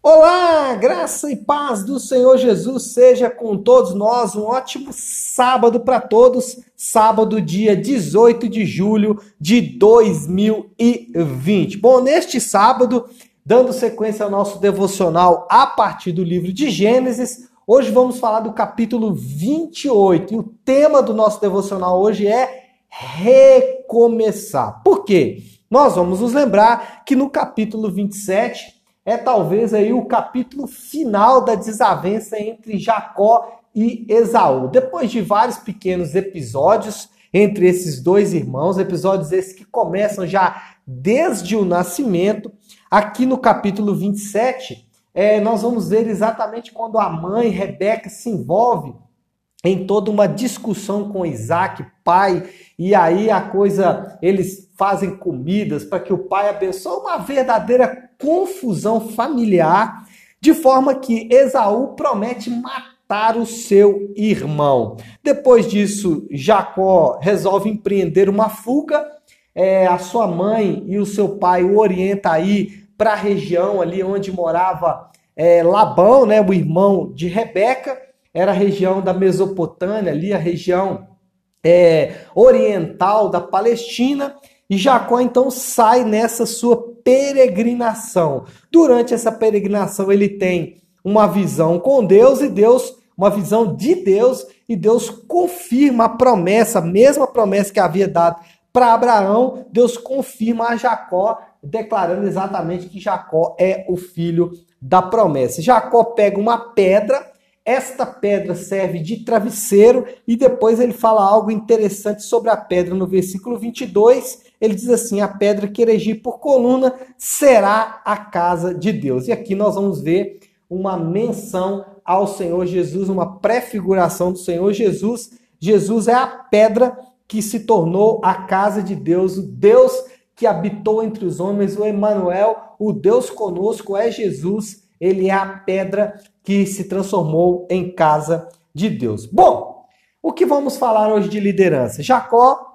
Olá, graça e paz do Senhor Jesus seja com todos nós. Um ótimo sábado para todos. Sábado, dia 18 de julho de 2020. Bom, neste sábado, dando sequência ao nosso devocional a partir do livro de Gênesis, hoje vamos falar do capítulo 28. E o tema do nosso devocional hoje é recomeçar. Por quê? Nós vamos nos lembrar que no capítulo 27 é talvez aí o capítulo final da desavença entre Jacó e Esaú. Depois de vários pequenos episódios entre esses dois irmãos, episódios esses que começam já desde o nascimento, aqui no capítulo 27, é, nós vamos ver exatamente quando a mãe Rebeca se envolve em toda uma discussão com Isaac, pai, e aí a coisa, eles fazem comidas para que o pai abençoe, uma verdadeira confusão familiar, de forma que Esaú promete matar o seu irmão. Depois disso, Jacó resolve empreender uma fuga. É, a sua mãe e o seu pai o orienta aí para a região ali onde morava é, Labão, né, o irmão de Rebeca. Era a região da Mesopotâmia, ali a região é, oriental da Palestina. E Jacó então sai nessa sua peregrinação. Durante essa peregrinação, ele tem uma visão com Deus e Deus, uma visão de Deus, e Deus confirma a promessa, a mesma promessa que havia dado para Abraão, Deus confirma a Jacó, declarando exatamente que Jacó é o filho da promessa. Jacó pega uma pedra, esta pedra serve de travesseiro, e depois ele fala algo interessante sobre a pedra no versículo 22 ele diz assim: a pedra que erigir por coluna será a casa de Deus. E aqui nós vamos ver uma menção ao Senhor Jesus, uma prefiguração do Senhor Jesus. Jesus é a pedra que se tornou a casa de Deus, o Deus que habitou entre os homens, o Emanuel, o Deus conosco é Jesus. Ele é a pedra que se transformou em casa de Deus. Bom, o que vamos falar hoje de liderança? Jacó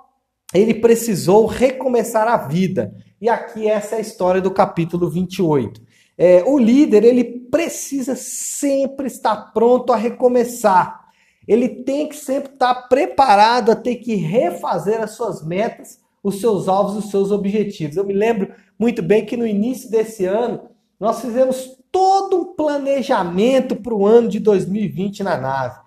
ele precisou recomeçar a vida. E aqui essa é a história do capítulo 28. É, o líder ele precisa sempre estar pronto a recomeçar. Ele tem que sempre estar preparado a ter que refazer as suas metas, os seus alvos, os seus objetivos. Eu me lembro muito bem que no início desse ano nós fizemos todo um planejamento para o ano de 2020 na nave.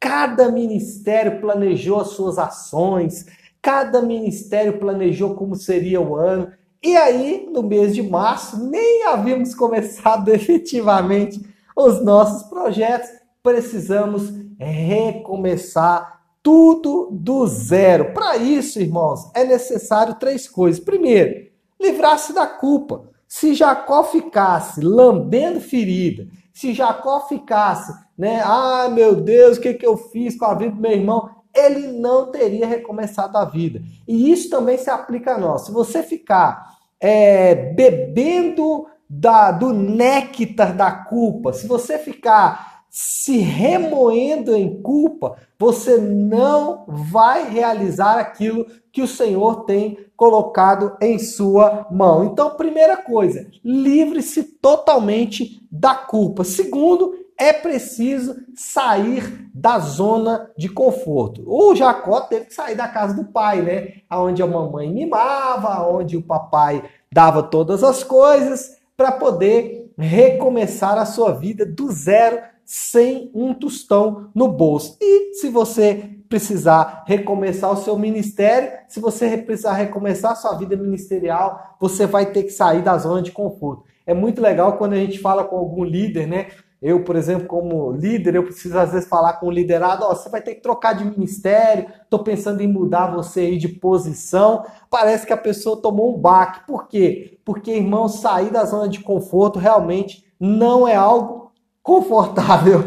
Cada ministério planejou as suas ações, Cada ministério planejou como seria o ano. E aí, no mês de março, nem havíamos começado efetivamente os nossos projetos. Precisamos recomeçar tudo do zero. Para isso, irmãos, é necessário três coisas. Primeiro, livrar-se da culpa. Se Jacó ficasse lambendo ferida, se Jacó ficasse, né? Ah, meu Deus, o que, que eu fiz com a vida do meu irmão? ele não teria recomeçado a vida. E isso também se aplica a nós. Se você ficar é, bebendo da, do néctar da culpa, se você ficar se remoendo em culpa, você não vai realizar aquilo que o Senhor tem colocado em sua mão. Então, primeira coisa, livre-se totalmente da culpa. Segundo, é preciso sair da zona de conforto. O Jacó teve que sair da casa do pai, né? Onde a mamãe mimava, onde o papai dava todas as coisas para poder recomeçar a sua vida do zero sem um tostão no bolso. E se você precisar recomeçar o seu ministério, se você precisar recomeçar a sua vida ministerial, você vai ter que sair da zona de conforto. É muito legal quando a gente fala com algum líder, né? Eu, por exemplo, como líder, eu preciso às vezes falar com o liderado, ó, você vai ter que trocar de ministério, estou pensando em mudar você aí de posição. Parece que a pessoa tomou um baque. Por quê? Porque, irmão, sair da zona de conforto realmente não é algo confortável,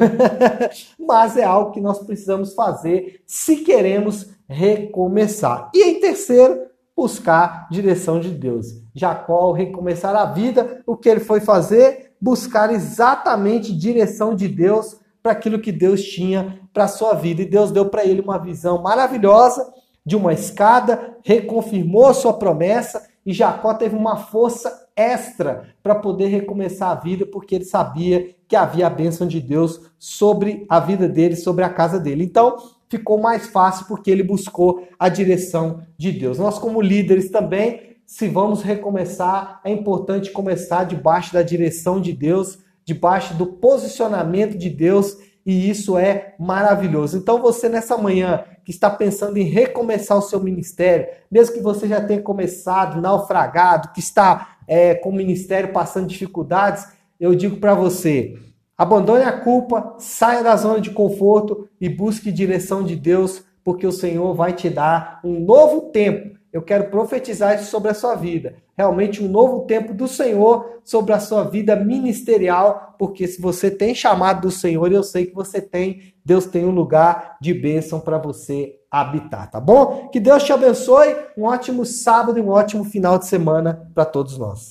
mas é algo que nós precisamos fazer se queremos recomeçar. E em terceiro, buscar direção de Deus. Jacó, ao recomeçar a vida, o que ele foi fazer? buscar exatamente direção de Deus para aquilo que Deus tinha para a sua vida. E Deus deu para ele uma visão maravilhosa de uma escada, reconfirmou a sua promessa e Jacó teve uma força extra para poder recomeçar a vida, porque ele sabia que havia a bênção de Deus sobre a vida dele, sobre a casa dele. Então, ficou mais fácil porque ele buscou a direção de Deus. Nós, como líderes também, se vamos recomeçar, é importante começar debaixo da direção de Deus, debaixo do posicionamento de Deus, e isso é maravilhoso. Então, você nessa manhã que está pensando em recomeçar o seu ministério, mesmo que você já tenha começado naufragado, que está é, com o ministério passando dificuldades, eu digo para você: abandone a culpa, saia da zona de conforto e busque direção de Deus, porque o Senhor vai te dar um novo tempo. Eu quero profetizar isso sobre a sua vida. Realmente um novo tempo do Senhor sobre a sua vida ministerial, porque se você tem chamado do Senhor, eu sei que você tem, Deus tem um lugar de bênção para você habitar, tá bom? Que Deus te abençoe, um ótimo sábado e um ótimo final de semana para todos nós.